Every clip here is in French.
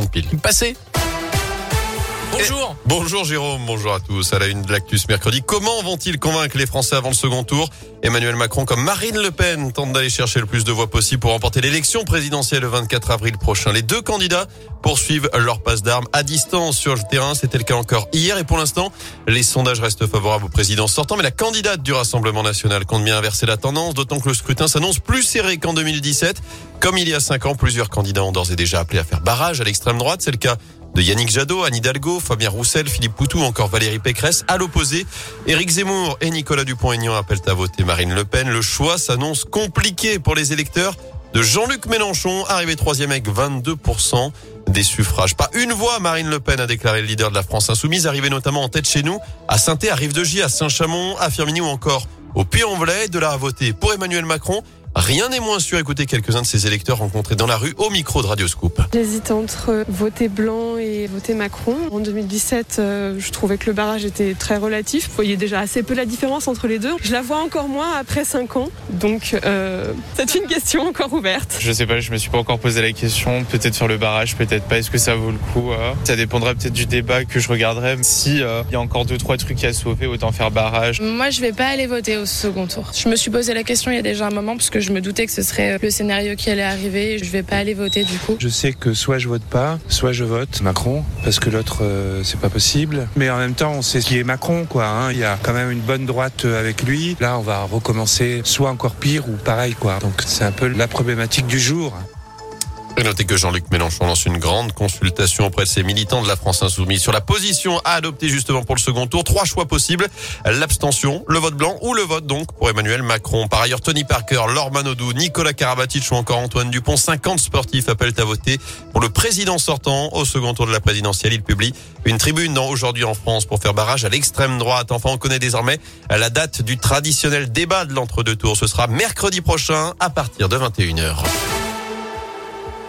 7h30 pile. Passé. Bonjour. Et bonjour Jérôme, bonjour à tous. À la une de l'Actus mercredi, comment vont-ils convaincre les Français avant le second tour? Emmanuel Macron comme Marine Le Pen tentent d'aller chercher le plus de voix possible pour remporter l'élection présidentielle le 24 avril prochain. Les deux candidats poursuivent leur passe d'armes à distance sur le terrain. C'était le cas encore hier et pour l'instant, les sondages restent favorables au président sortant. Mais la candidate du Rassemblement national compte bien inverser la tendance, d'autant que le scrutin s'annonce plus serré qu'en 2017. Comme il y a cinq ans, plusieurs candidats ont d'ores et déjà appelé à faire barrage à l'extrême droite. C'est le cas de Yannick Jadot, Anne Hidalgo, Fabien Roussel, Philippe Poutou, encore Valérie Pécresse. À l'opposé, Éric Zemmour et Nicolas Dupont-Aignan appellent à voter Marine Le Pen. Le choix s'annonce compliqué pour les électeurs de Jean-Luc Mélenchon, arrivé troisième avec 22% des suffrages. Pas une voix, Marine Le Pen a déclaré le leader de la France insoumise, arrivé notamment en tête chez nous, à saint à Rive-de-Gy, à Saint-Chamond, à Firminy ou encore au Puy-en-Velay. De là à voter pour Emmanuel Macron, Rien n'est moins sûr. Écoutez quelques-uns de ces électeurs rencontrés dans la rue au micro de Radioscoop. J'hésite entre voter blanc et voter Macron. En 2017, euh, je trouvais que le barrage était très relatif. Vous voyez déjà assez peu la différence entre les deux. Je la vois encore moins après 5 ans. Donc, euh, c'est une question encore ouverte. Je sais pas, je me suis pas encore posé la question. Peut-être sur le barrage, peut-être pas. Est-ce que ça vaut le coup euh? Ça dépendra peut-être du débat que je regarderai. Si il y a encore deux trois trucs à sauver, autant faire barrage. Moi, je vais pas aller voter au second tour. Je me suis posé la question il y a déjà un moment parce que je me doutais que ce serait le scénario qui allait arriver. Je vais pas aller voter du coup. Je sais que soit je vote pas, soit je vote Macron parce que l'autre euh, c'est pas possible. Mais en même temps, on sait qui est Macron quoi. Hein. Il y a quand même une bonne droite euh, avec lui. Là, on va recommencer soit encore pire ou pareil quoi. Donc c'est un peu la problématique du jour. Et notez que Jean-Luc Mélenchon lance une grande consultation auprès de ses militants de la France Insoumise sur la position à adopter justement pour le second tour. Trois choix possibles. L'abstention, le vote blanc ou le vote donc pour Emmanuel Macron. Par ailleurs, Tony Parker, Laure Manodou, Nicolas Karabatic ou encore Antoine Dupont, 50 sportifs appellent à voter pour le président sortant au second tour de la présidentielle. Il publie une tribune dans Aujourd'hui en France pour faire barrage à l'extrême droite. Enfin, on connaît désormais la date du traditionnel débat de l'entre-deux tours. Ce sera mercredi prochain à partir de 21h.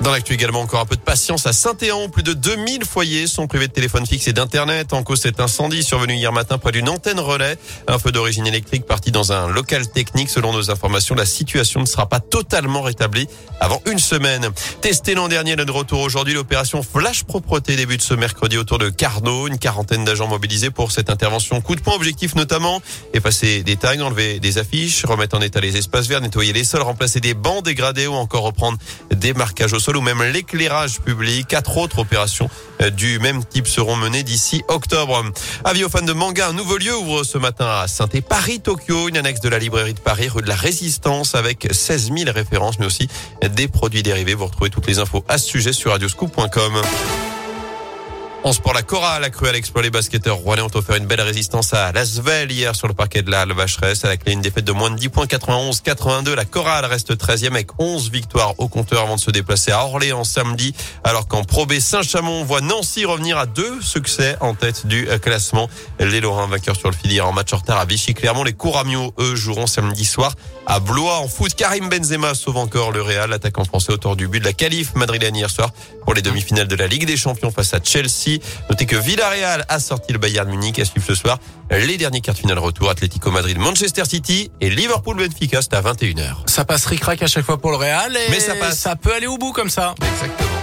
Dans l'actu également, encore un peu de patience à Saint-Éan. Plus de 2000 foyers sont privés de téléphone fixe et d'internet. En cause, cet incendie survenu hier matin près d'une antenne relais. Un feu d'origine électrique parti dans un local technique. Selon nos informations, la situation ne sera pas totalement rétablie avant une semaine. Testé l'an dernier, de retour aujourd'hui. L'opération Flash Propreté débute ce mercredi autour de Carnot. Une quarantaine d'agents mobilisés pour cette intervention. Coup de poing objectif notamment. Effacer des tags, enlever des affiches, remettre en état les espaces verts, nettoyer les sols, remplacer des bancs dégradés ou encore reprendre des marquages au sol ou même l'éclairage public. Quatre autres opérations euh, du même type seront menées d'ici octobre. Avis aux fans de manga, un nouveau lieu ouvre ce matin à saint Paris Tokyo, une annexe de la librairie de Paris, rue de la Résistance, avec 16 000 références, mais aussi des produits dérivés. Vous retrouvez toutes les infos à ce sujet sur radioscoop.com. En sport, la chorale a cru à l'exploit. Les basketteurs rouennais ont offert une belle résistance à Lasvel hier sur le parquet de la Vacheresse. À la clé, une défaite de moins de 10 points, 91-82. La chorale reste 13e avec 11 victoires au compteur avant de se déplacer à Orléans samedi. Alors qu'en Pro B, Saint-Chamond voit Nancy revenir à deux succès en tête du classement. Les Lorrains vainqueurs sur le fil en match retard à Vichy-Clermont. Les Couramio, eux, joueront samedi soir à Blois en foot. Karim Benzema sauve encore le Real, attaquant français autour du but de la qualif madrilène hier soir pour les demi-finales de la Ligue des Champions face à Chelsea. Notez que Villarreal a sorti le Bayern Munich à suivre ce soir les derniers quarts de finale retour Atlético Madrid, Manchester City et Liverpool Benfica, c'est à 21h. Ça passe ric à chaque fois pour le Real et Mais ça passe. Ça peut aller au bout comme ça. Exactement.